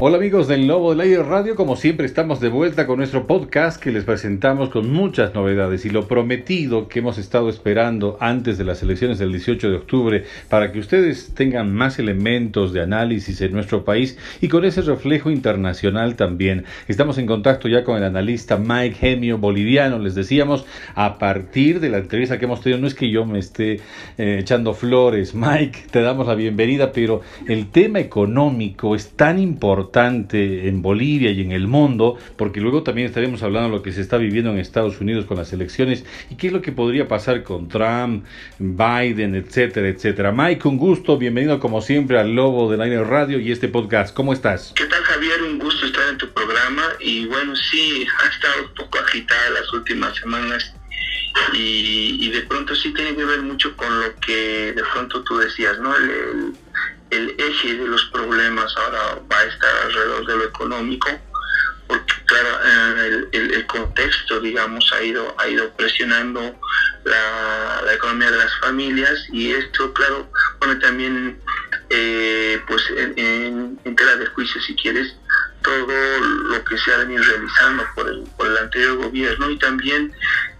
Hola amigos del Lobo del Aire Radio, como siempre estamos de vuelta con nuestro podcast que les presentamos con muchas novedades. Y lo prometido que hemos estado esperando antes de las elecciones del 18 de octubre para que ustedes tengan más elementos de análisis en nuestro país y con ese reflejo internacional también. Estamos en contacto ya con el analista Mike Gemio boliviano, les decíamos, a partir de la entrevista que hemos tenido, no es que yo me esté eh, echando flores, Mike, te damos la bienvenida, pero el tema económico es tan importante en Bolivia y en el mundo, porque luego también estaremos hablando de lo que se está viviendo en Estados Unidos con las elecciones y qué es lo que podría pasar con Trump, Biden, etcétera, etcétera. Mike, un gusto, bienvenido como siempre al Lobo del Aire Radio y este podcast. ¿Cómo estás? ¿Qué tal Javier? Un gusto estar en tu programa y bueno, sí, ha estado un poco agitada las últimas semanas y, de pronto sí tiene que ver mucho con lo que de pronto tú decías, ¿no? el eje de los problemas ahora va a estar alrededor de lo económico, porque claro, el, el, contexto, digamos, ha ido, ha ido presionando la, la, economía de las familias y esto, claro, pone también, eh, pues, en, en, tela de juicio, si quieres, todo lo que se ha venido realizando por el, por el anterior gobierno y también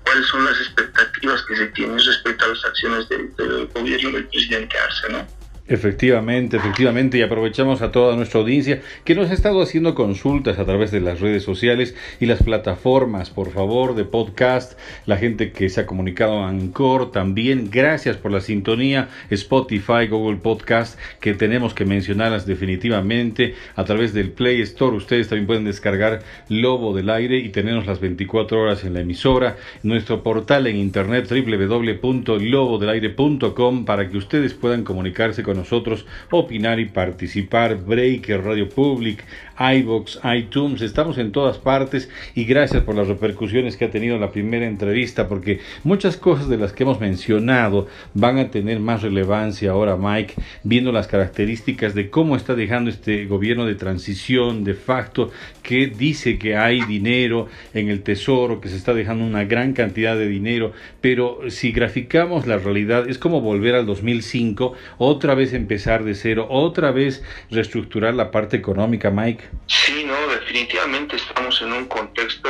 cuáles son las expectativas que se tienen respecto a las acciones del, del gobierno del presidente Arce, ¿no? Efectivamente, efectivamente, y aprovechamos a toda nuestra audiencia que nos ha estado haciendo consultas a través de las redes sociales y las plataformas, por favor, de podcast, la gente que se ha comunicado a Anchor también, gracias por la sintonía, Spotify, Google Podcast, que tenemos que mencionarlas definitivamente. A través del Play Store, ustedes también pueden descargar Lobo del Aire y tenernos las 24 horas en la emisora, nuestro portal en internet www.lobodelaire.com para que ustedes puedan comunicarse con nosotros, opinar y participar. Breaker, Radio Public, iBox, iTunes, estamos en todas partes y gracias por las repercusiones que ha tenido la primera entrevista, porque muchas cosas de las que hemos mencionado van a tener más relevancia ahora, Mike, viendo las características de cómo está dejando este gobierno de transición de facto, que dice que hay dinero en el tesoro, que se está dejando una gran cantidad de dinero, pero si graficamos la realidad es como volver al 2005, otra vez empezar de cero, otra vez reestructurar la parte económica, Mike. Sí, no, definitivamente estamos en un contexto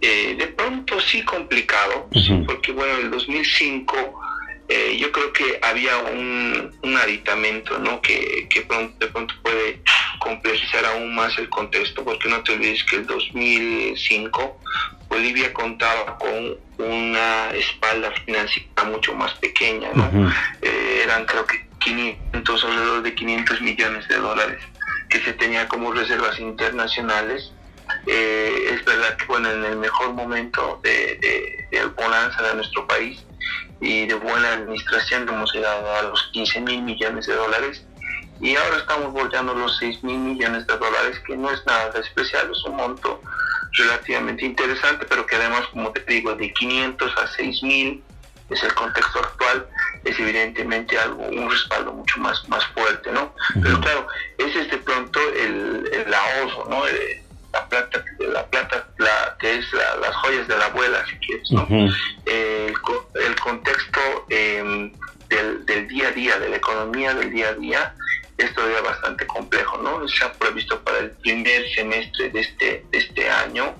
eh, de pronto sí complicado, porque bueno, en el 2005 eh, yo creo que había un, aditamento ¿no? que, que de pronto puede complejizar aún más el contexto, porque no te olvides que el 2005 Bolivia contaba con una espalda financiera mucho más pequeña, ¿no? Eh, eran creo que 500, alrededor de 500 millones de dólares que se tenía como reservas internacionales. Eh, es verdad que bueno, en el mejor momento de, de, de nuestro país y de buena administración hemos llegado a los 15 mil millones de dólares y ahora estamos volteando los 6 mil millones de dólares, que no es nada especial, es un monto relativamente interesante, pero que además, como te digo, de 500 a 6 mil es el contexto actual, es evidentemente algo, un respaldo mucho más, más fuerte, ¿no? Pero claro, ese es de pronto el, el ahorro, ¿no? Eh, la plata, la plata la, que es las joyas de la abuela, si quieres, ¿no? el, el, contexto em, del, del, día a día, de la economía del día a día, es todavía bastante complejo, ¿no? Se ha previsto para el primer semestre de este, de este año,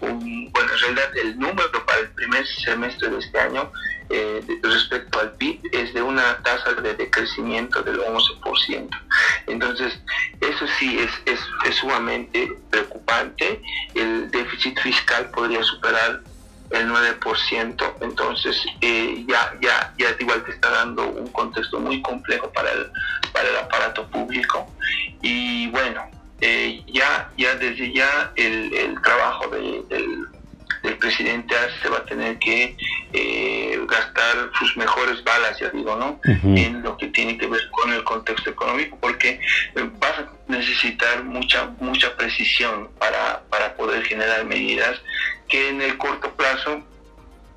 un, bueno, en realidad el número para el primer semestre de este año eh, respecto al PIB es de una tasa de decrecimiento del 11%. Entonces, eso sí es, es, es sumamente preocupante. El déficit fiscal podría superar el 9%, entonces eh, ya, ya, ya igual te está dando un contexto muy complejo para el, para el aparato público. Y bueno, eh, ya, ya desde ya el, el trabajo del, del presidente se va a tener que eh, gastar sus mejores balas, ya digo, ¿no? En lo que tiene que ver con el contexto económico, porque vas a necesitar mucha, mucha precisión para, para poder generar medidas que en el corto plazo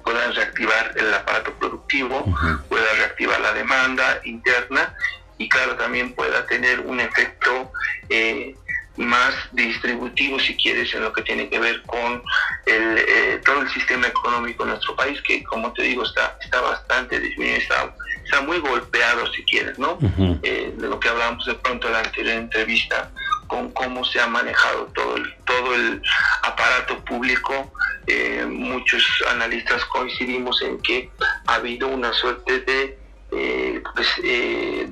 puedan reactivar el aparato productivo, pueda reactivar la demanda interna y claro también pueda tener un efecto eh, más distributivo si quieres en lo que tiene que ver con el, eh, todo el sistema económico en nuestro país que como te digo está está bastante disminuido está, está muy golpeado si quieres no eh, de lo que hablábamos de pronto en la anterior entrevista con cómo se ha manejado todo el, todo el aparato público. Eh, muchos analistas coincidimos en que ha habido una suerte de, eh, pues, eh,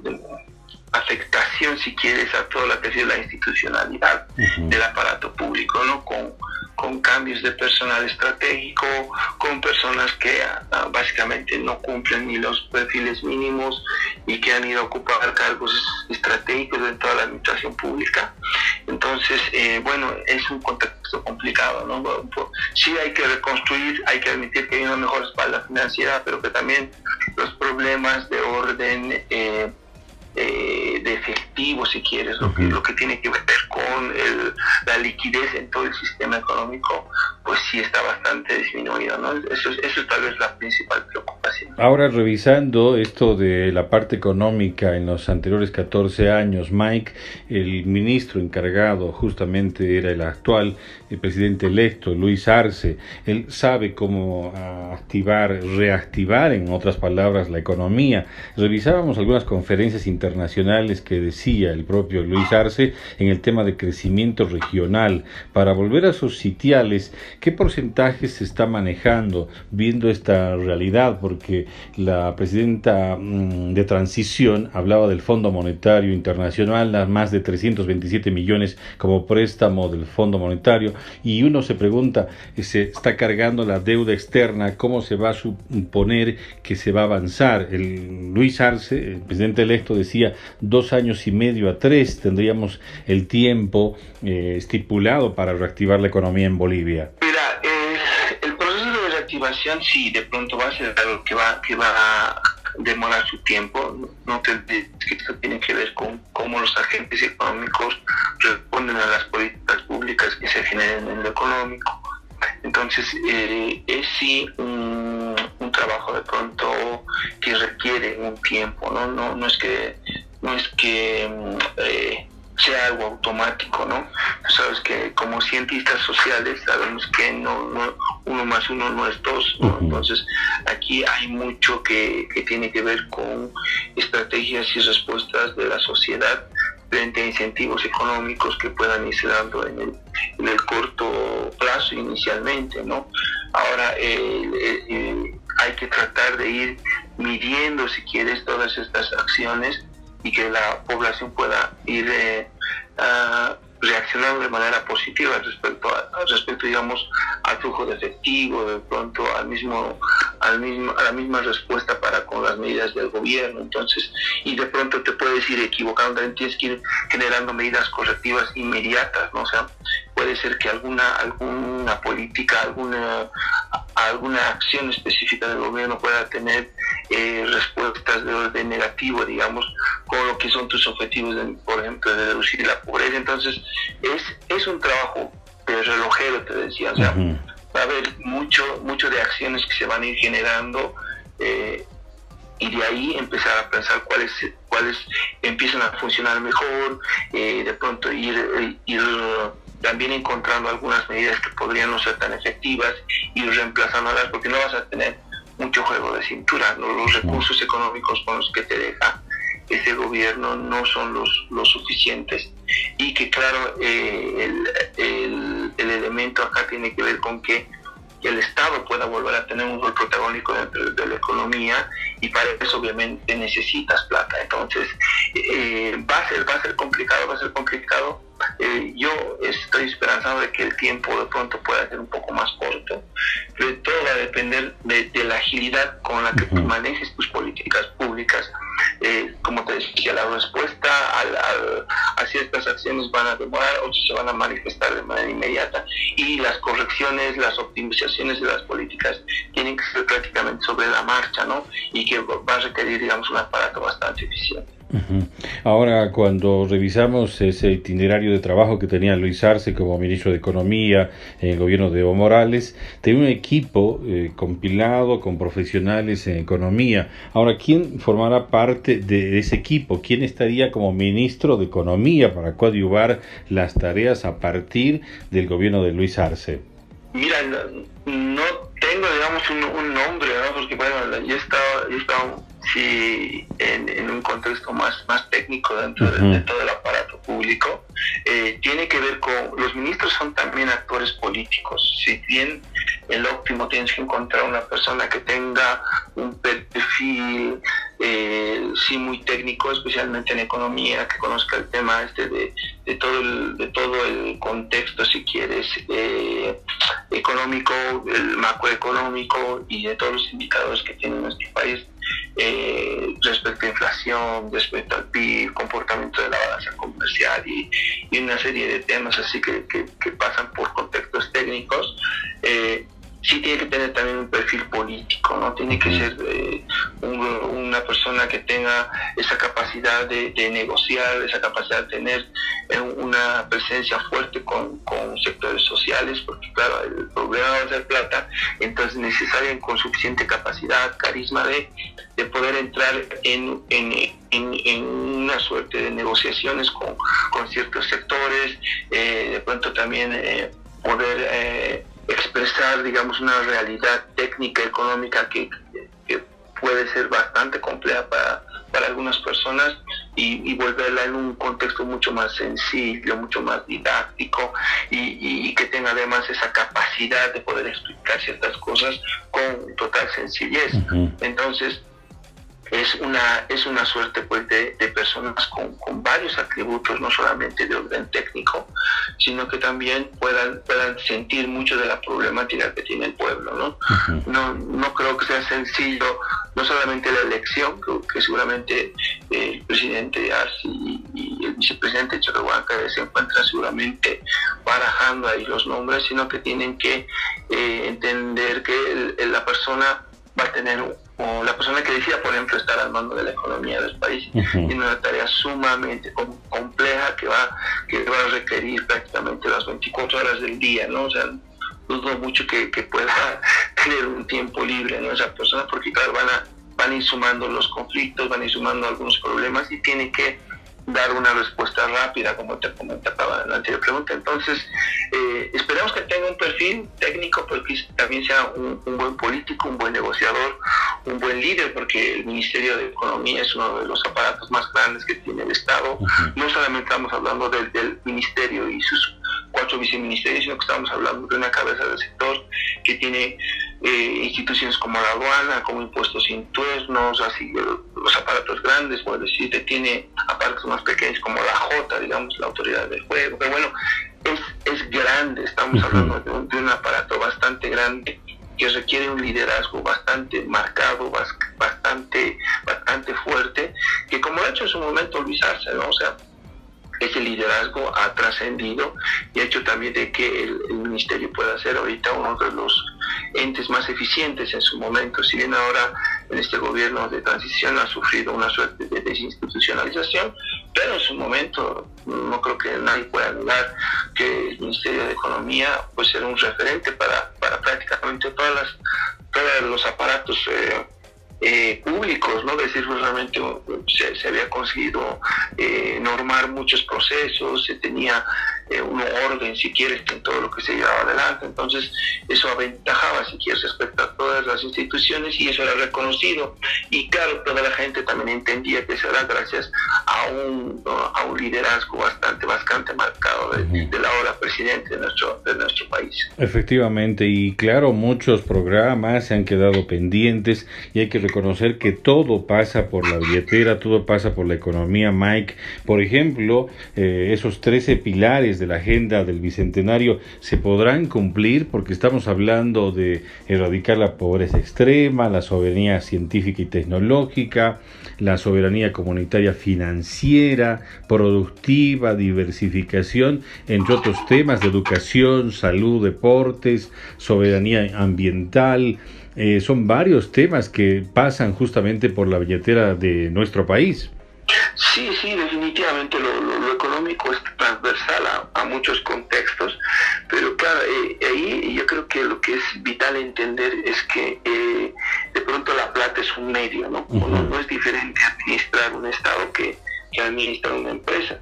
afectación, si quieres, a toda la que sido la institucionalidad del aparato público, ¿no? Con, con cambios de personal estratégico, con personas que ah, básicamente no cumplen ni los perfiles mínimos y que han ido a ocupar cargos estratégicos en toda la administración pública. Entonces, eh, bueno, es un contexto complicado, ¿no? Sí hay que reconstruir, hay que admitir que hay una mejor espalda financiera, pero que también los problemas de orden... Eh, eh, de efectivo, si quieres, lo, que, lo que tiene que ver con la liquidez en todo el sistema económico, pues sí está bastante disminuido, ¿no? Eso, eso es tal vez la principal preocupación. Ahora, revisando esto de la parte económica en los anteriores 14 años, Mike, el ministro encargado justamente era el actual el presidente electo, Luis Arce, él sabe cómo activar, reactivar, en otras palabras, la economía. Revisábamos algunas conferencias internacionales que decía el propio Luis Arce en el tema de crecimiento regional. Para volver a sus sitiales, ¿qué porcentaje se está manejando viendo esta realidad? Porque la presidenta mm, de transición hablaba del Fondo Monetario Internacional, más de 327 millones como préstamo del Fondo Monetario y uno se pregunta, se está cargando la deuda externa, ¿cómo se va a suponer que se va a avanzar? El Luis Arce, el presidente electo, decía dos años y medio a tres tendríamos el tiempo eh, estipulado para reactivar la economía en Bolivia. Mira, el proceso de reactivación sí, de pronto va a ser algo que va, que va a demorar su tiempo, no esto tiene que ver con cómo los agentes económicos responden a las políticas públicas que se generen en lo económico. Entonces, eh, es sí un, trabajo de pronto que requiere un tiempo, ¿no? No, no es que, no es que eh, sea algo automático, ¿no? Sabes que como cientistas sociales sabemos que no, no uno más uno no es dos, ¿no? Entonces aquí hay mucho que, que, tiene que ver con estrategias y respuestas de la sociedad frente a incentivos económicos que puedan irse dando en el, en el corto plazo inicialmente, ¿no? Ahora eh, hay que tratar de ir midiendo, si quieres, todas estas acciones y que la población pueda ir eh, reaccionando de manera positiva respecto respecto digamos al flujo de efectivo de pronto al mismo al mismo a la misma respuesta para con las medidas del gobierno. Entonces y de pronto te puedes ir equivocando tienes que ir generando medidas correctivas inmediatas no o sea puede ser que alguna alguna política alguna alguna acción específica del gobierno pueda tener eh, respuestas de orden negativo, digamos, con lo que son tus objetivos, por ejemplo, de reducir la pobreza. Entonces, es, es un trabajo de relojero, te decía, o sea, va a haber mucho, mucho de acciones que se van a ir generando eh, y de ahí empezar a pensar cuáles, cuáles empiezan a funcionar mejor, eh, de pronto ir, ir también encontrando algunas medidas que podrían no ser tan efectivas y reemplazándolas porque no vas a tener mucho juego de cintura. Los recursos económicos con los que te deja ese gobierno no son los, los suficientes y que claro, eh, el, el, elemento acá tiene que ver con que el Estado pueda volver a tener un rol protagónico dentro de la economía y para eso obviamente necesitas plata. Entonces eh, va, a ser, va a ser complicado, va a ser complicado. Eh, yo estoy esperanzado de que el tiempo de pronto pueda ser un poco más corto, pero todo va a depender de, la agilidad con la que manejes tus políticas públicas. Eh, como te decía, la respuesta a ciertas acciones van a demorar, otras se van a manifestar de manera inmediata y las correcciones, las optimizaciones de las políticas tienen que ser prácticamente sobre la marcha, ¿no? Y que va a requerir, digamos, un aparato bastante eficiente. Ahora, cuando revisamos ese itinerario de trabajo que tenía Luis Arce como ministro de Economía en el gobierno de Evo Morales, tenía un equipo eh, compilado con profesionales en economía. Ahora, ¿quién formará parte de ese equipo? ¿Quién estaría como ministro de Economía para coadyuvar las tareas a partir del gobierno de Luis Arce? Mira, no, tengo, digamos, un, nombre, ¿no? porque bueno, yo estaba, yo estaba sí, en, un contexto más, más técnico dentro de, todo el aparato público, eh, tiene que ver con, los ministros son también actores políticos, si bien el óptimo tienes que encontrar una persona que tenga un perfil eh, sí muy técnico, especialmente en economía, que conozca el tema este de, de todo el, de todo el contexto, si quieres, eh, económico, el macroeconómico y de todos los indicadores que tiene nuestro país eh, respecto a inflación, respecto al PIB, comportamiento de la balanza comercial y, una serie de temas así que, que, pasan por contextos técnicos. Eh, sí tiene que tener también un perfil político, ¿no? Tiene que ser eh, una persona que tenga esa capacidad de, negociar, esa capacidad de tener eh, una presencia fuerte con, sectores sociales, porque claro, el problema va a ser plata, entonces necesaria con suficiente capacidad, carisma de, poder entrar en, una suerte de negociaciones con, ciertos sectores, eh, de pronto también poder expresar, digamos, una realidad técnica, económica que, puede ser bastante compleja para, para algunas personas y, volverla en un contexto mucho más sencillo, mucho más didáctico y, que tenga además esa capacidad de poder explicar ciertas cosas con total sencillez. Entonces, es una, es una suerte pues de, personas con, varios atributos, no solamente de orden técnico, sino que también puedan, puedan sentir mucho de la problemática que tiene el pueblo. ¿no? no, no creo que sea sencillo, no solamente la elección, que, seguramente el presidente Arce y, el vicepresidente Chorohuanca se encuentran seguramente barajando ahí los nombres, sino que tienen que eh, entender que la persona va a tener o la persona que decía, por ejemplo, estar al mando de la economía del país, tiene una tarea sumamente compleja que va, que va a requerir prácticamente las 24 horas del día, ¿no? O sea, dudo mucho que, pueda tener un tiempo libre, ¿no? Esa persona, porque claro, van a, van a ir sumando los conflictos, van a ir sumando algunos problemas y tiene que dar una respuesta rápida, como te comentaba en la anterior pregunta. Entonces, eh, esperamos que tenga un perfil técnico, porque también sea un, buen político, un buen negociador, un buen líder, porque el Ministerio de Economía es uno de los aparatos más grandes que tiene el Estado. No solamente estamos hablando del, del Ministerio y sus cuatro viceministerios, sino que estamos hablando de una cabeza del sector que tiene eh, instituciones como la aduana, como impuestos internos, así los aparatos grandes, por decirte, tiene aparatos más pequeños como la J, digamos, la autoridad del juego, pero bueno, es, es grande, estamos hablando de un, aparato bastante grande que requiere un liderazgo bastante marcado, bastante, bastante fuerte, que como ha hecho en su momento Luis Arce, ¿no? O sea, ese liderazgo ha trascendido y ha hecho también de que el, ministerio pueda ser ahorita uno de los entes más eficientes en su momento. Si bien ahora en este gobierno de transición ha sufrido una suerte de desinstitucionalización, pero en su momento no creo que nadie pueda negar que el Ministerio de Economía puede ser un referente para, para prácticamente todas las, todos los aparatos. Eh, eh, públicos, ¿no? decir, pues, realmente se, había conseguido eh, normar muchos procesos, se tenía eh, un orden, si quieres, en todo lo que se llevaba adelante. Entonces, eso aventajaba, si quieres, respecto a todas las instituciones y eso era reconocido. Y claro, toda la gente también entendía que eso era gracias a un, a un liderazgo bastante, bastante marcado de, la hora presidente de nuestro, de nuestro país. Efectivamente, y claro, muchos programas se han quedado pendientes y hay que reconocer que todo pasa por la billetera, todo pasa por la economía, Mike. Por ejemplo, eh, esos 13 pilares de la agenda del Bicentenario se podrán cumplir porque estamos hablando de erradicar la pobreza extrema, la soberanía científica y tecnológica, la soberanía comunitaria financiera, productiva, diversificación, entre otros temas de educación, salud, deportes, soberanía ambiental. Eh, son varios temas que pasan justamente por la billetera de nuestro país. Sí, sí, definitivamente lo, económico es transversal a, muchos contextos, pero claro, eh, ahí yo creo que lo que es vital entender es que eh, de pronto la plata es un medio, ¿no? no, es diferente administrar un Estado que, que administrar una empresa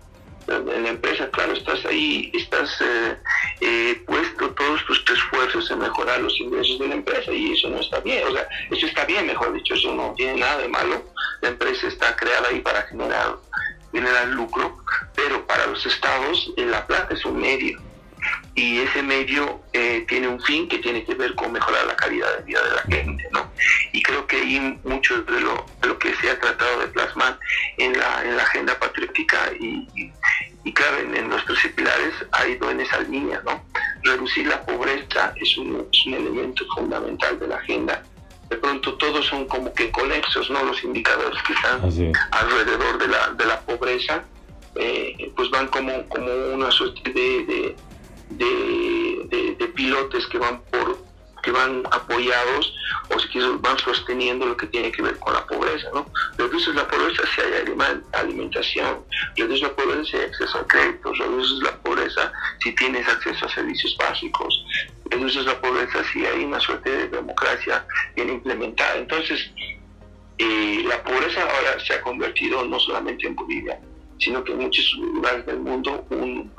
en la empresa, claro, estás ahí, estás eh, eh, puesto todos tus esfuerzos en mejorar los ingresos de la empresa y eso no está bien, o sea, eso está bien, mejor dicho, eso no tiene nada de malo. La empresa está creada ahí para generar, generar lucro, pero para los estados la plata es un medio y ese medio eh, tiene un fin que tiene que ver con mejorar la calidad de vida de la gente, ¿no? Y creo que ahí mucho de lo, lo que se ha tratado de plasmar en la, en la agenda patriótica y, y, claro, en, nuestros pilares ha ido en esa línea, ¿no? Reducir la pobreza es un, es un elemento fundamental de la agenda de pronto todos son como que conexos, ¿no? Los indicadores que están alrededor de la, de la pobreza, eh, pues van como, como una suerte de, de, de, pilotes que van por que van apoyados o si quieres van sosteniendo lo que tiene que ver con la pobreza, ¿no? Reduces la pobreza si hay alimentación, reduces la pobreza si hay acceso a créditos, reduces la pobreza si tienes acceso a servicios básicos, reduces la pobreza si hay una suerte de democracia bien implementada. Entonces, eh, la pobreza ahora se ha convertido no solamente en Bolivia, sino que en muchos lugares del mundo un,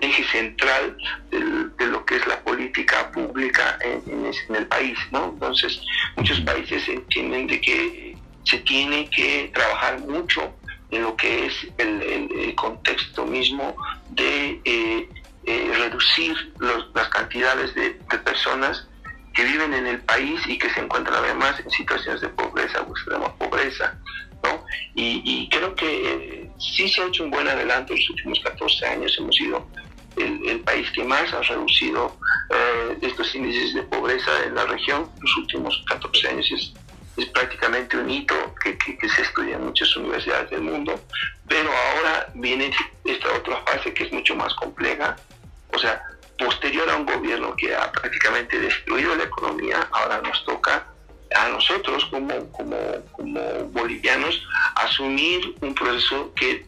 eje central de lo que es la política pública en, el país, ¿no? Entonces, muchos países entienden de que se tiene que trabajar mucho en lo que es el, contexto mismo de eh, eh, reducir las cantidades de, personas que viven en el país y que se encuentran además en situaciones de pobreza o extrema pobreza. Y, creo que eh, sí se ha hecho un buen adelanto en los últimos 14 años. Hemos sido el, país que más ha reducido eh, estos índices de pobreza en la región. Los últimos 14 años es, es prácticamente un hito que, se estudia en muchas universidades del mundo. Pero ahora viene esta otra fase que es mucho más compleja. O sea, posterior a un gobierno que ha prácticamente destruido la economía, ahora nos toca a nosotros como, como, como bolivianos asumir un proceso que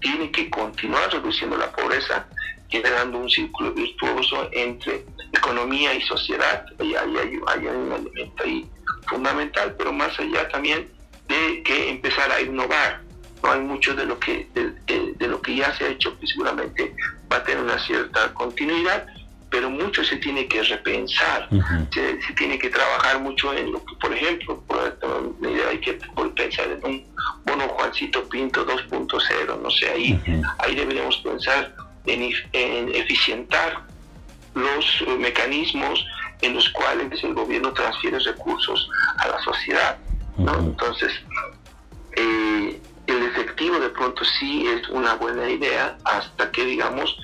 tiene que continuar reduciendo la pobreza, generando un círculo virtuoso entre economía y sociedad. Hay, hay, un elemento ahí fundamental, pero más allá también de que empezar a innovar. No hay mucho de lo que de, de, lo que ya se ha hecho que seguramente va a tener una cierta continuidad, pero mucho se tiene que repensar, se, tiene que trabajar mucho en lo que, por ejemplo, por hay que pensar en un bono Juancito Pinto 2.0, no sé, ahí, ahí deberíamos pensar en, en eficientar los mecanismos en los cuales el gobierno transfiere recursos a la sociedad, ¿no? Entonces, eh, el efectivo de pronto sí es una buena idea hasta que, digamos,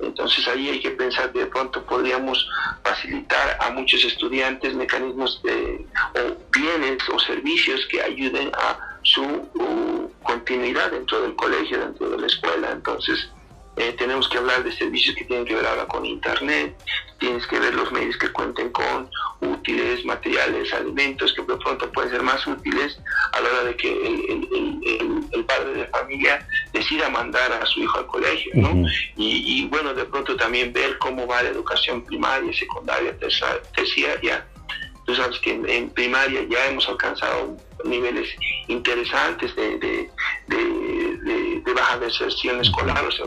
Entonces ahí hay que pensar de pronto podríamos facilitar a muchos estudiantes mecanismos de, o bienes o servicios que ayuden a su uh, continuidad dentro del colegio, dentro de la escuela. Entonces eh, tenemos que hablar de servicios que tienen que ver ahora con Internet, tienes que ver los medios que cuenten con útiles, materiales, alimentos que de pronto pueden ser más útiles a la hora de que el, padre de familia decida mandar a su hijo al colegio, ¿no? y, bueno, de pronto también ver cómo va la educación primaria, secundaria, terciaria. Tú sabes que en, primaria ya hemos alcanzado niveles interesantes de, de, de, de baja deserción escolar, o sea,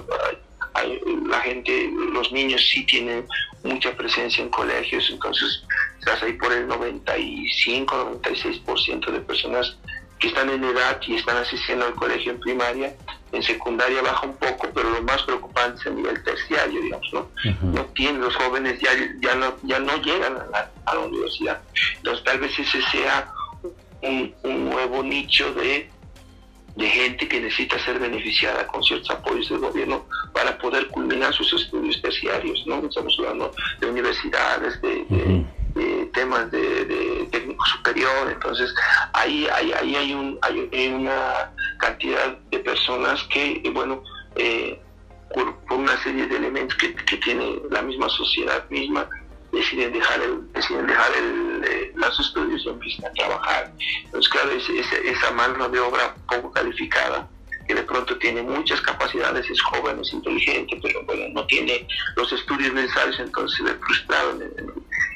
la gente, los niños sí tienen mucha presencia en colegios, entonces estás ahí por el 95, 96% de personas que están en edad y están asistiendo al colegio en primaria, en secundaria baja un poco, pero lo más preocupante es el nivel terciario, digamos, ¿no? No tienen, los jóvenes ya, ya, no, ya no llegan a la, universidad. Entonces tal vez ese sea un, un nuevo nicho de de gente que necesita ser beneficiada con ciertos apoyos del gobierno para poder culminar sus estudios terciarios, ¿no? Estamos hablando de universidades, de, temas de, técnico superior, entonces ahí, ahí, ahí hay, un, hay una cantidad de personas que, bueno, eh, por, una serie de elementos que, que tiene la misma sociedad misma, deciden dejar el, deciden dejar el, eh, los estudios y empiezan a trabajar. Entonces, claro, es, esa mano de obra poco calificada, que de pronto tiene muchas capacidades, es joven, es inteligente, pero bueno, no tiene los estudios necesarios, entonces se ve frustrado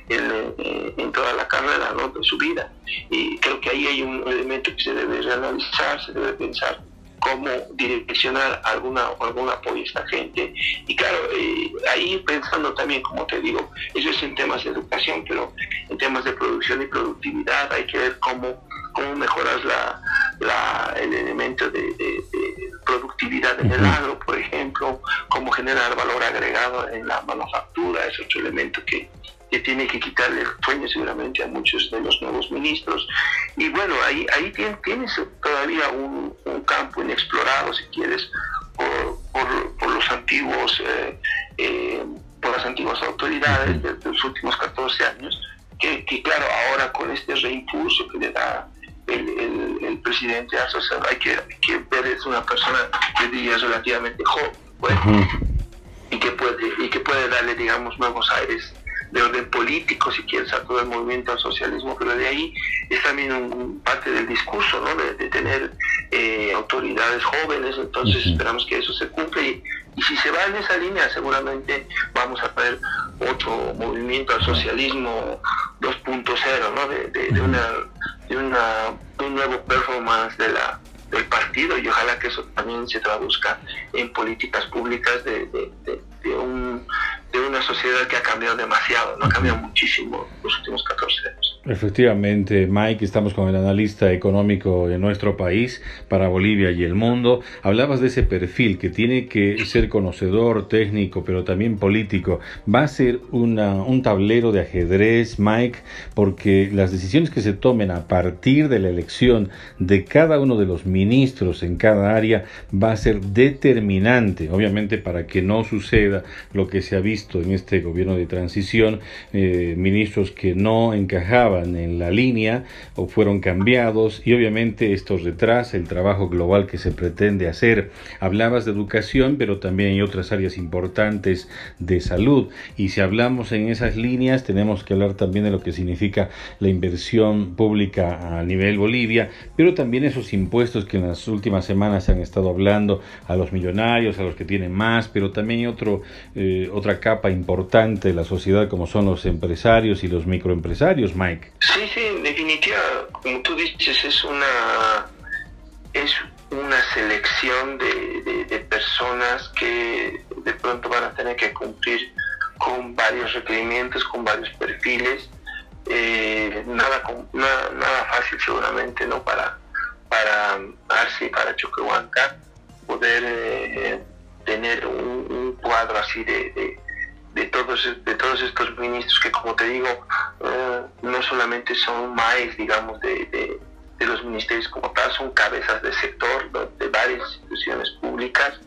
en, en, toda la carrera ¿no? de su vida. Y creo que ahí hay un elemento que se debe reanalizar, se debe pensar cómo direccionar alguna, algún apoyo a esta gente. Y claro, eh, ahí pensando también, como te digo, eso es en temas de educación, pero en temas de producción y productividad hay que ver cómo, cómo mejoras la, el elemento de, productividad en el agro, por ejemplo, cómo generar valor agregado en la manufactura, es otro elemento que, que tiene que quitarle el sueño seguramente a muchos de los nuevos ministros. Y bueno, ahí, ahí tienes todavía un, campo inexplorado, si quieres, por, por, los antiguos, eh, eh, por las antiguas autoridades de, los últimos 14 años, que, que, claro, ahora con este reimpulso que le da el, el, presidente asociado, hay que, que ver, es una persona, que diría, relativamente joven, y que puede y que puede darle digamos nuevos aires de orden político, si quieres, a todo el movimiento al socialismo, pero de ahí es también un, parte del discurso, ¿no? De, tener eh, autoridades jóvenes, entonces esperamos que eso se cumpla y, si se va en esa línea seguramente vamos a ver otro movimiento al socialismo 2.0, ¿no? De, de, una, de, una, un nuevo performance de la del partido y ojalá que eso también se traduzca en políticas públicas de, de un de una sociedad que ha cambiado demasiado, no ha cambiado muchísimo los últimos 14 años. Efectivamente, Mike, estamos con el analista económico de nuestro país para Bolivia y el mundo. Hablabas de ese perfil que tiene que ser conocedor, técnico, pero también político. Va a ser una, un tablero de ajedrez, Mike, porque las decisiones que se tomen a partir de la elección de cada uno de los ministros en cada área va a ser determinante, obviamente, para que no suceda lo que se ha visto en este gobierno de transición, eh, ministros que no encajaban en la línea o fueron cambiados y obviamente esto retrasa el trabajo global que se pretende hacer. Hablabas de educación, pero también hay otras áreas importantes de salud y si hablamos en esas líneas tenemos que hablar también de lo que significa la inversión pública a nivel Bolivia, pero también esos impuestos que en las últimas semanas se han estado hablando a los millonarios, a los que tienen más, pero también otro, eh, otra capa importante de la sociedad como son los empresarios y los microempresarios, Mike. Sí, sí, en definitiva, como tú dices, es una, es una selección de, de, personas que de pronto van a tener que cumplir con varios requerimientos, con varios perfiles. Eh, nada, nada, nada, fácil seguramente, ¿no? Para, para Arce y para Choquehuanca poder eh, tener un, cuadro así de de todos, de todos estos ministros que, como te digo, eh, no solamente son maes, digamos, de, de, los ministerios como tal, son cabezas de sector de varias instituciones públicas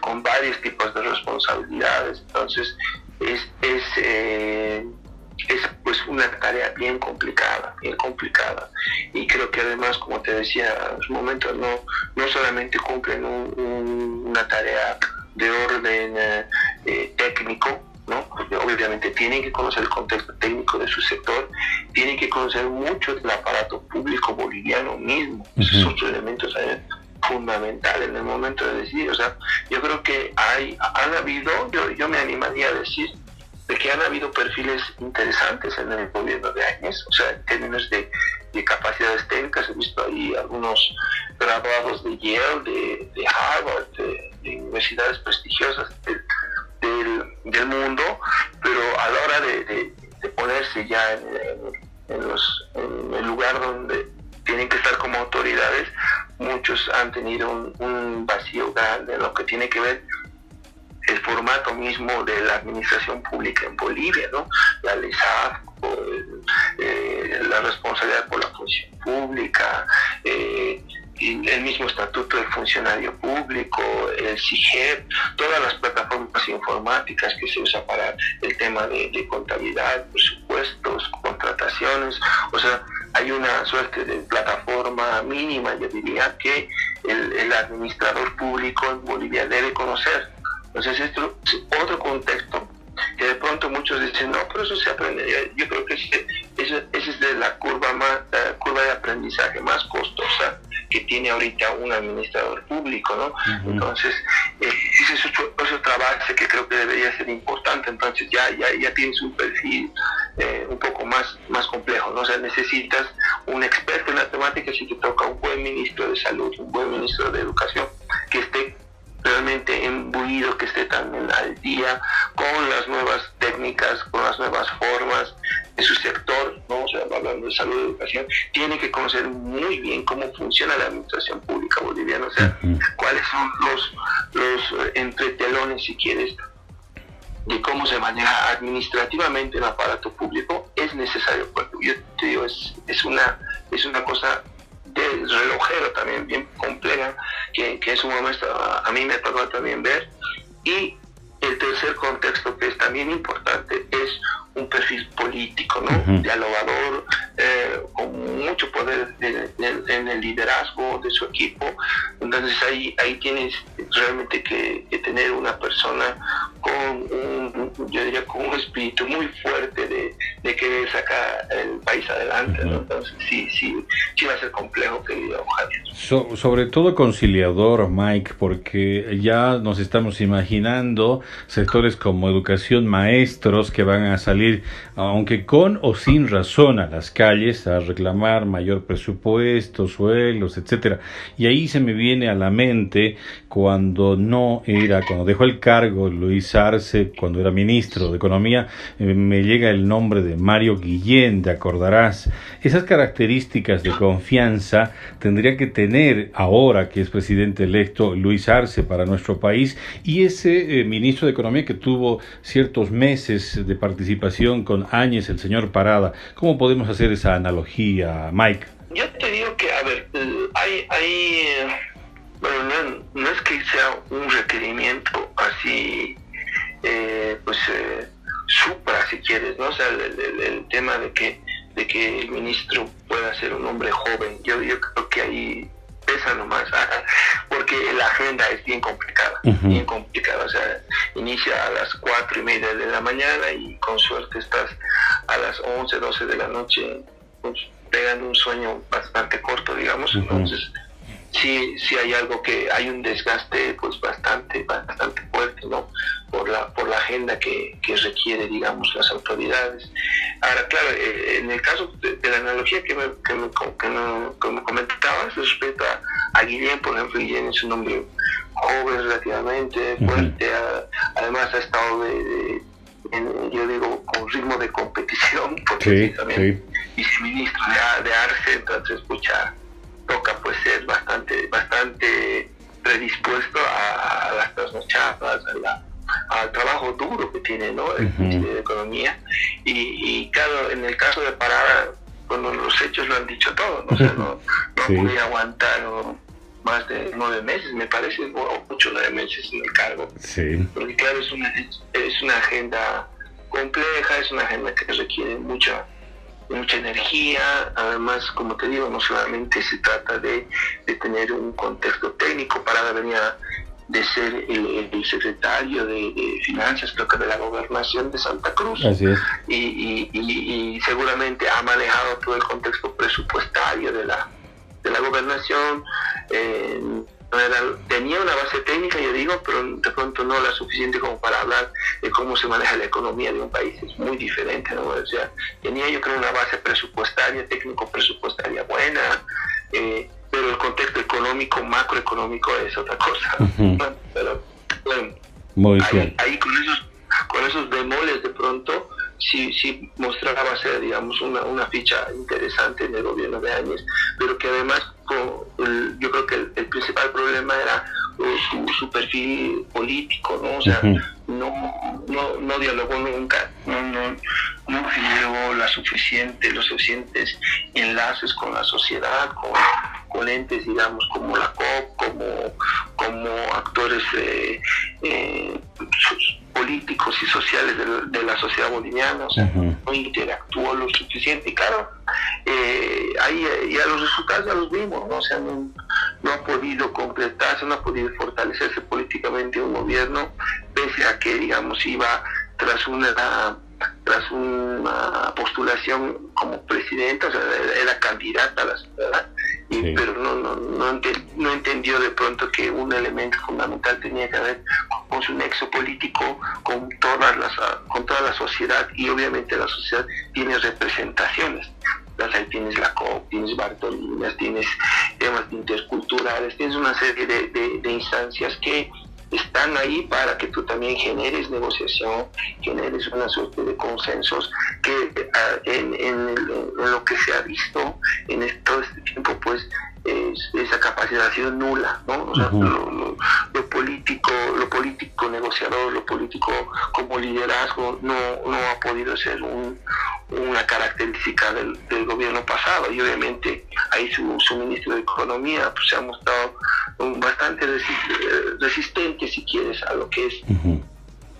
con varios tipos de responsabilidades. Entonces, es, es, eh, es una tarea bien complicada, bien complicada. Y creo que además, como te decía en su momento, no, no solamente cumplen una tarea de orden eh, técnico, ¿no? Obviamente tienen que conocer el contexto técnico de su sector, tienen que conocer mucho del aparato público boliviano mismo. Esos son elementos eh, fundamentales en el momento de decidir. O sea, yo creo que hay, han habido, yo, yo me animaría a decir, de que han habido perfiles interesantes en el gobierno de años, o sea, en términos de, capacidades técnicas, he visto ahí algunos graduados de Yale, de, Harvard, de, universidades prestigiosas del, mundo, pero a la hora de, ponerse ya en, los, en, el lugar donde tienen que estar como autoridades, muchos han tenido un, vacío grande en lo que tiene que ver formato mismo de la administración pública en Bolivia, ¿no? La LESAF, eh, la responsabilidad por la función pública, eh, el mismo estatuto del funcionario público, el CIGEP, todas las plataformas informáticas que se usan para el tema de, contabilidad, presupuestos, contrataciones, o sea, hay una suerte de plataforma mínima, yo diría, que el, administrador público en Bolivia debe conocer. Entonces, esto es otro contexto que de pronto muchos dicen, no, pero eso se aprende. Yo creo que esa es de la curva, más, la curva de aprendizaje más costosa que tiene ahorita un administrador público, ¿no? Entonces, eh, ese es otro, trabajo que creo que debería ser importante, entonces ya, ya, ya tienes un perfil eh, un poco más, más complejo, ¿no? O sea, necesitas un experto en la temática si te toca un buen ministro de salud, un buen ministro de educación, que esté realmente embuido, que esté también al día con las nuevas técnicas, con las nuevas formas su sector, ¿no? o sea, hablando de salud y educación, tiene que conocer muy bien cómo funciona la administración pública boliviana, o sea, cuáles son los, los entretelones, si quieres, de cómo se maneja administrativamente el aparato público, es necesario. Yo te digo, es, es, una, es una cosa de relojero también, bien compleja, que, que es un momento a, a mí me tocó también ver. Y el tercer contexto que es también importante es un perfil político, ¿no? Dialogador, eh, con mucho poder en el liderazgo de su equipo. Entonces ahí, ahí tienes realmente que, tener una persona con un, yo diría, con un espíritu muy fuerte de, de querer sacar el país adelante. Entonces sí, sí, sí va a ser complejo, querido Javier. sobre todo conciliador, Mike, porque ya nos estamos imaginando sectores como educación, maestros que van a salir, aunque con o sin razón, a las calles a reclamar mayor presupuesto, suelos, etcétera. Y ahí se me viene a la mente cuando no era, cuando dejó el cargo Luis Arce, cuando era ministro de Economía, eh, me llega el nombre de Mario Guillén, te acordarás. Esas características de confianza tendría que tener ahora que es presidente electo Luis Arce para nuestro país y ese eh, ministro de Economía que tuvo ciertos meses de participación con Áñez, el señor Parada. ¿Cómo podemos hacer esa analogía, Mike? Yo te digo que, a ver, hay, hay bueno, no, es que sea un requerimiento así, eh, pues, eh, supra, si quieres, ¿no? O sea, el, tema de que, de que el ministro pueda ser un hombre joven, yo, yo creo que ahí pesa nomás, porque la agenda es bien complicada, bien complicada, o sea, inicia a las cuatro y media de la mañana y con suerte estás a las 11, 12 de la noche pues, pegando un sueño bastante corto, digamos, entonces sí, sí hay algo que hay un desgaste pues bastante, bastante fuerte, ¿no? Por la, por la agenda que, que requiere, digamos, las autoridades. Ahora, claro, eh, en el caso de, la analogía que me, que me, que me, comentabas respecto a, Guillén, por ejemplo, Guillén es un hombre joven relativamente, fuerte, además ha estado de, yo digo, con ritmo de competición, porque sí, también viceministro de, de Arce, entonces, escucha toca pues ser bastante, bastante predispuesto a, las trasnochadas, al trabajo duro que tiene ¿no? el Ministerio de Economía. Y, claro, en el caso de Parada, bueno, los hechos lo han dicho todo, ¿no? no, podía aguantar más de nueve meses, me parece, o ocho o nueve meses en el cargo. Porque claro, es una, es una agenda compleja, es una agenda que requiere mucha mucha energía, además, como te digo, no solamente se trata de, tener un contexto técnico, para venir de ser el, secretario de, finanzas, creo que de la gobernación de Santa Cruz. Y, y, seguramente ha manejado todo el contexto presupuestario de la, de la gobernación. Eh, tenía una base técnica, yo digo, pero de pronto no la suficiente como para hablar de cómo se maneja la economía de un país. Es muy diferente, ¿no? O sea, tenía yo creo una base presupuestaria, técnico-presupuestaria buena, eh, pero el contexto económico, macroeconómico es otra cosa. Pero bueno, muy ahí, ahí con, esos, con esos bemoles de pronto sí, sí mostraba ser, digamos, una, una ficha interesante en el gobierno de Áñez, pero que además yo creo que el, principal problema era eh, su, su, perfil político, ¿no? O sea, no, no, no dialogó nunca, no, no, no generó la suficiente, los suficientes enlaces con la sociedad, con, con entes, digamos, como la COP, como, como actores eh, eh, políticos y sociales de, la sociedad boliviana, o sea, no interactuó lo suficiente. Y claro, eh, ahí ya los resultados ya los vimos, ¿no? O sea, no, ha podido completarse, no ha podido fortalecerse políticamente un gobierno, pese a que, digamos, iba tras una tras una postulación como presidenta, o sea, era candidata a la ciudad, pero no, no, no, no, entendió de pronto que un elemento fundamental tenía que ver con su nexo político con, todas las, con toda la sociedad y obviamente la sociedad tiene representaciones. Ahí tienes la COP, tienes Bartolinas, tienes temas interculturales, tienes una serie de, de, instancias que están ahí para que tú también generes negociación, generes una suerte de consensos que ah, en, en, lo que se ha visto en todo este tiempo, pues esa capacidad ha sido nula, ¿no? O sea, lo, político, lo político negociador, lo político como liderazgo no, no ha podido ser una característica del, gobierno pasado. Y obviamente ahí su, su ministro de Economía pues, se ha mostrado bastante resistente, si quieres, a lo que es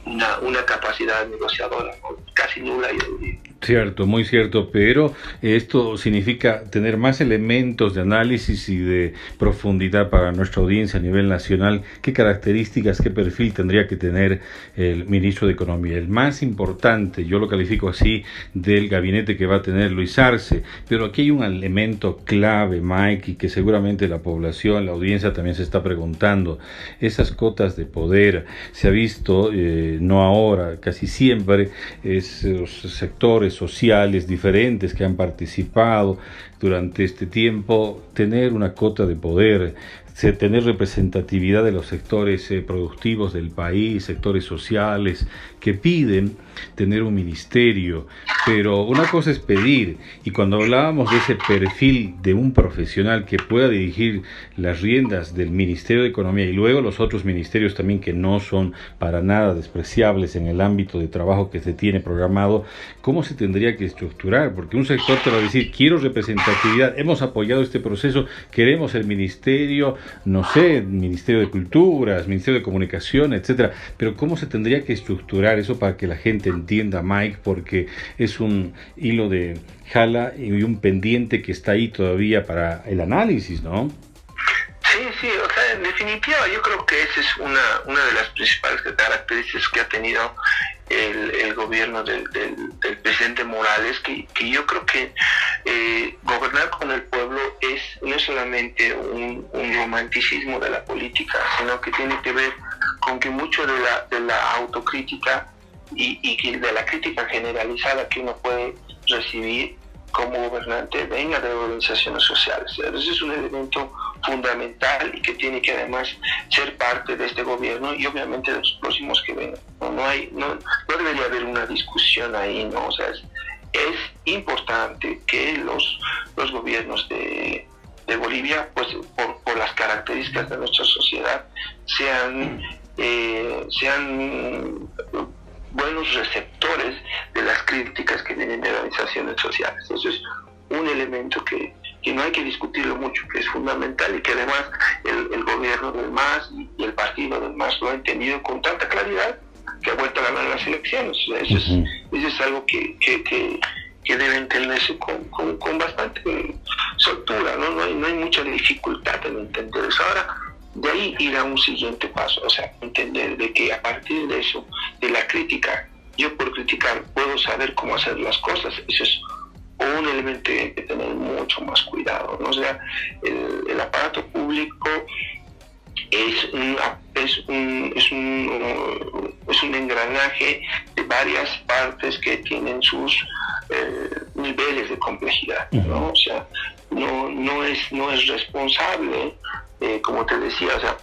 una, una capacidad negociadora casi nula y Cierto, muy cierto, pero esto significa tener más elementos de análisis y de profundidad para nuestra audiencia a nivel nacional. ¿Qué características, qué perfil tendría que tener el ministro de Economía? El más importante, yo lo califico así, del gabinete que va a tener Luis Arce, pero aquí hay un elemento clave, Mike, y que seguramente la población, la audiencia también se está preguntando. Esas cotas de poder, se ha visto, eh, no ahora, casi siempre, esos sectores sociales diferentes que han participado durante este tiempo, tener una cota de poder, tener representatividad de los sectores eh, productivos del país, sectores sociales, que piden tener un ministerio, pero una cosa es pedir, y cuando hablábamos de ese perfil de un profesional que pueda dirigir las riendas del Ministerio de Economía y luego los otros ministerios también que no son para nada despreciables en el ámbito de trabajo que se tiene programado, ¿cómo se tendría que estructurar? Porque un sector te va a decir, quiero representatividad, hemos apoyado este proceso, queremos el ministerio, no sé, Ministerio de Culturas, Ministerio de Comunicación, etcétera, pero ¿cómo se tendría que estructurar eso para que la gente entienda, Mike? Porque es un hilo de jala y un pendiente que está ahí todavía para el análisis, ¿no? Sí, sí, o sea, en definitiva yo creo que esa es una, una de las principales características que ha tenido el, gobierno del, presidente Morales, que, que yo creo que eh, gobernar con el pueblo es no solamente un, un, romanticismo de la política, sino que tiene que ver con que mucho de la, de la autocrítica y, y de la crítica generalizada que uno puede recibir como gobernante venga de organizaciones sociales. Ese es un elemento fundamental y que tiene que además ser parte de este gobierno y obviamente de los próximos que vengan. No, hay, no, no, debería haber una discusión ahí, ¿no? O sea, es, importante que los, los gobiernos de, de Bolivia, pues por, por, las características de nuestra sociedad, sean, eh, sean buenos receptores de las críticas que vienen de organizaciones sociales. Eso es un elemento que, que no hay que discutirlo mucho, que es fundamental y que además el, gobierno del MAS y el partido del MAS lo ha entendido con tanta claridad que ha vuelto a ganar las elecciones. Eso, es, eso es algo que, que, que, debe entenderse con, con, bastante soltura, ¿no? No hay, no hay mucha dificultad en entender eso. Ahora, de ahí ir a un siguiente paso, o sea, entender de que a partir de eso, de la crítica, yo por criticar puedo saber cómo hacer las cosas, eso es un elemento que hay que tener mucho más cuidado. ¿no? O sea, el, aparato público es un, es, un, es, un, es un engranaje de varias partes que tienen sus eh, niveles de complejidad. ¿no? O sea, no, no, es, no es responsable, eh, como te decía, o sea,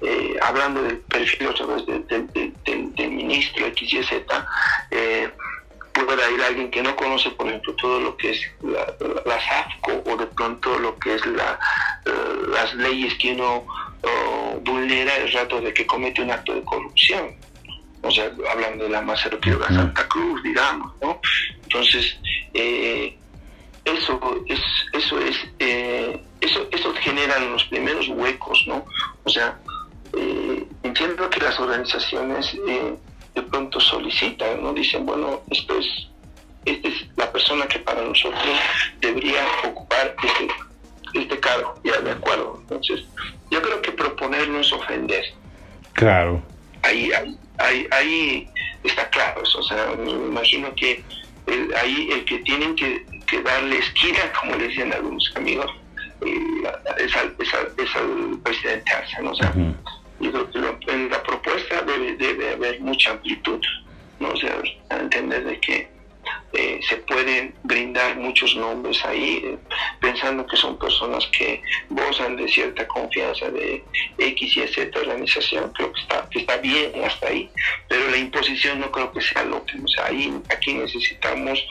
eh, hablando del perfil otra vez del, del, ministro XYZ, eh, pueda ir alguien que no conoce, por ejemplo, todo lo que es la, la, SAFCO o de pronto lo que es la, eh, las leyes que uno vulnera el rato de que comete un acto de corrupción. O sea, hablando de la Macero la Santa Cruz, digamos, ¿no? Entonces, eh, eso es, eso es, eh, eso, eso genera los primeros huecos, ¿no? O sea, entiendo que las organizaciones de pronto solicitan, ¿no? Dicen, bueno, esto es, esta es la persona que para nosotros debería ocupar este, este cargo, ya de acuerdo. Entonces, yo creo que proponer no es ofender. Claro. Ahí, ahí, ahí, está claro eso, o sea, me imagino que ahí el que tienen que, darle esquina, como le decían algunos amigos, eh, es, al, presidente Arce, ¿no? O sea, yo creo que debe, mucha amplitud, ¿no? O sea, entender de que eh, se pueden brindar muchos nombres ahí, pensando que son personas que gozan de cierta confianza de X y Z organización, creo que está, que está bien hasta ahí, pero la imposición no creo que sea lo óptimo. O sea, ahí, aquí necesitamos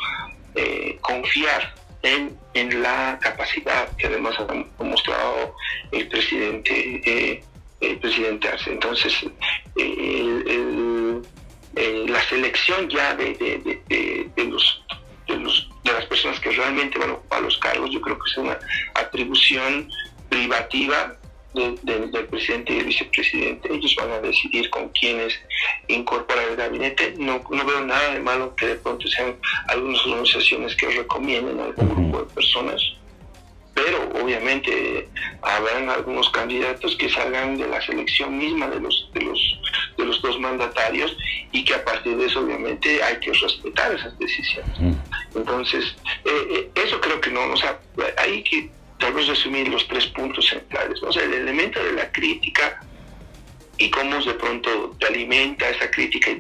eh, confiar en, en, la capacidad que además ha mostrado el presidente. El presidente Arce. Entonces, el, la selección ya de, de, de, los, los, de las personas que realmente van a ocupar los cargos, yo creo que es una atribución privativa del presidente y el vicepresidente. Ellos van a decidir con quiénes incorporar el gabinete. No, no veo nada de malo que de pronto sean algunas organizaciones que recomienden a algún grupo de personas pero obviamente habrán algunos candidatos que salgan de la selección misma de los de los de los dos mandatarios y que a partir de eso obviamente hay que respetar esas decisiones entonces eh, eh, eso creo que no o sea hay que tal vez resumir los tres puntos centrales ¿no? o sea el elemento de la crítica y cómo de pronto te alimenta esa crítica y,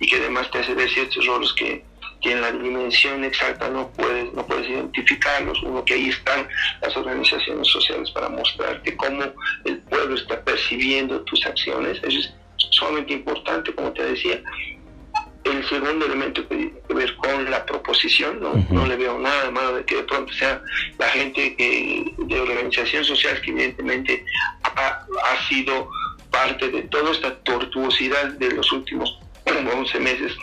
y que además te hace ver ciertos roles que que en la dimensión exacta no puedes, no puedes identificarlos, uno que ahí están las organizaciones sociales para mostrarte cómo el pueblo está percibiendo tus acciones, eso es sumamente importante, como te decía. El segundo elemento que tiene que ver con la proposición, no, no le veo nada de malo de que de pronto sea la gente de organizaciones sociales que evidentemente ha, ha sido parte de toda esta tortuosidad de los últimos 11 meses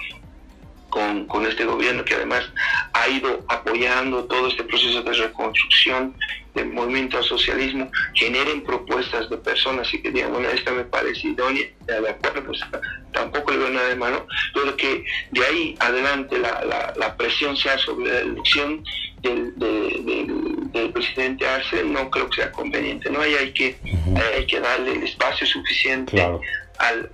con, con, este gobierno que además ha ido apoyando todo este proceso de reconstrucción del movimiento al socialismo, generen propuestas de personas y que digan, bueno, esta me parece idónea, de acuerdo, pues tampoco le veo nada de mano, pero que de ahí adelante la, la, presión sea sobre la elección del, del, presidente Arce, no creo que sea conveniente, ¿no? Ahí hay que, hay que darle el espacio suficiente al,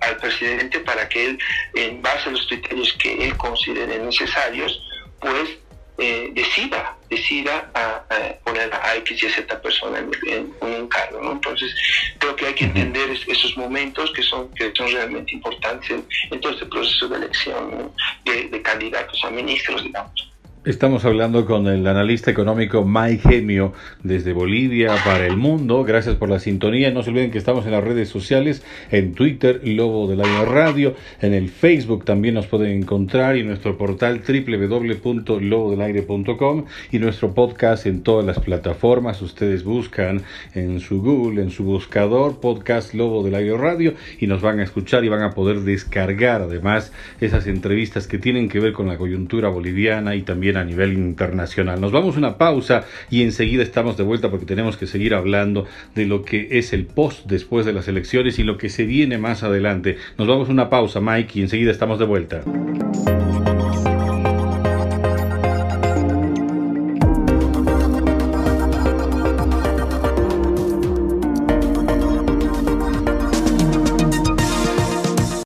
al, presidente para que él, en base a los criterios que él considere necesarios, pues eh, decida, decida a, poner a X y Z persona en, un cargo. ¿no? Entonces, creo que hay que entender esos momentos que son, que son realmente importantes en, todo este proceso de elección de, de candidatos a ministros, digamos. Estamos hablando con el analista económico Mike Gemio desde Bolivia para el mundo. Gracias por la sintonía. No se olviden que estamos en las redes sociales, en Twitter, Lobo del Aire Radio, en el Facebook también nos pueden encontrar y nuestro portal www.lobodelaire.com y nuestro podcast en todas las plataformas. Ustedes buscan en su Google, en su buscador, podcast Lobo del Aire Radio y nos van a escuchar y van a poder descargar además esas entrevistas que tienen que ver con la coyuntura boliviana y a nivel internacional. Nos vamos a una pausa y enseguida estamos de vuelta porque tenemos que seguir hablando de lo que es el post después de las elecciones y lo que se viene más adelante. Nos vamos a una pausa, Mike, y enseguida estamos de vuelta.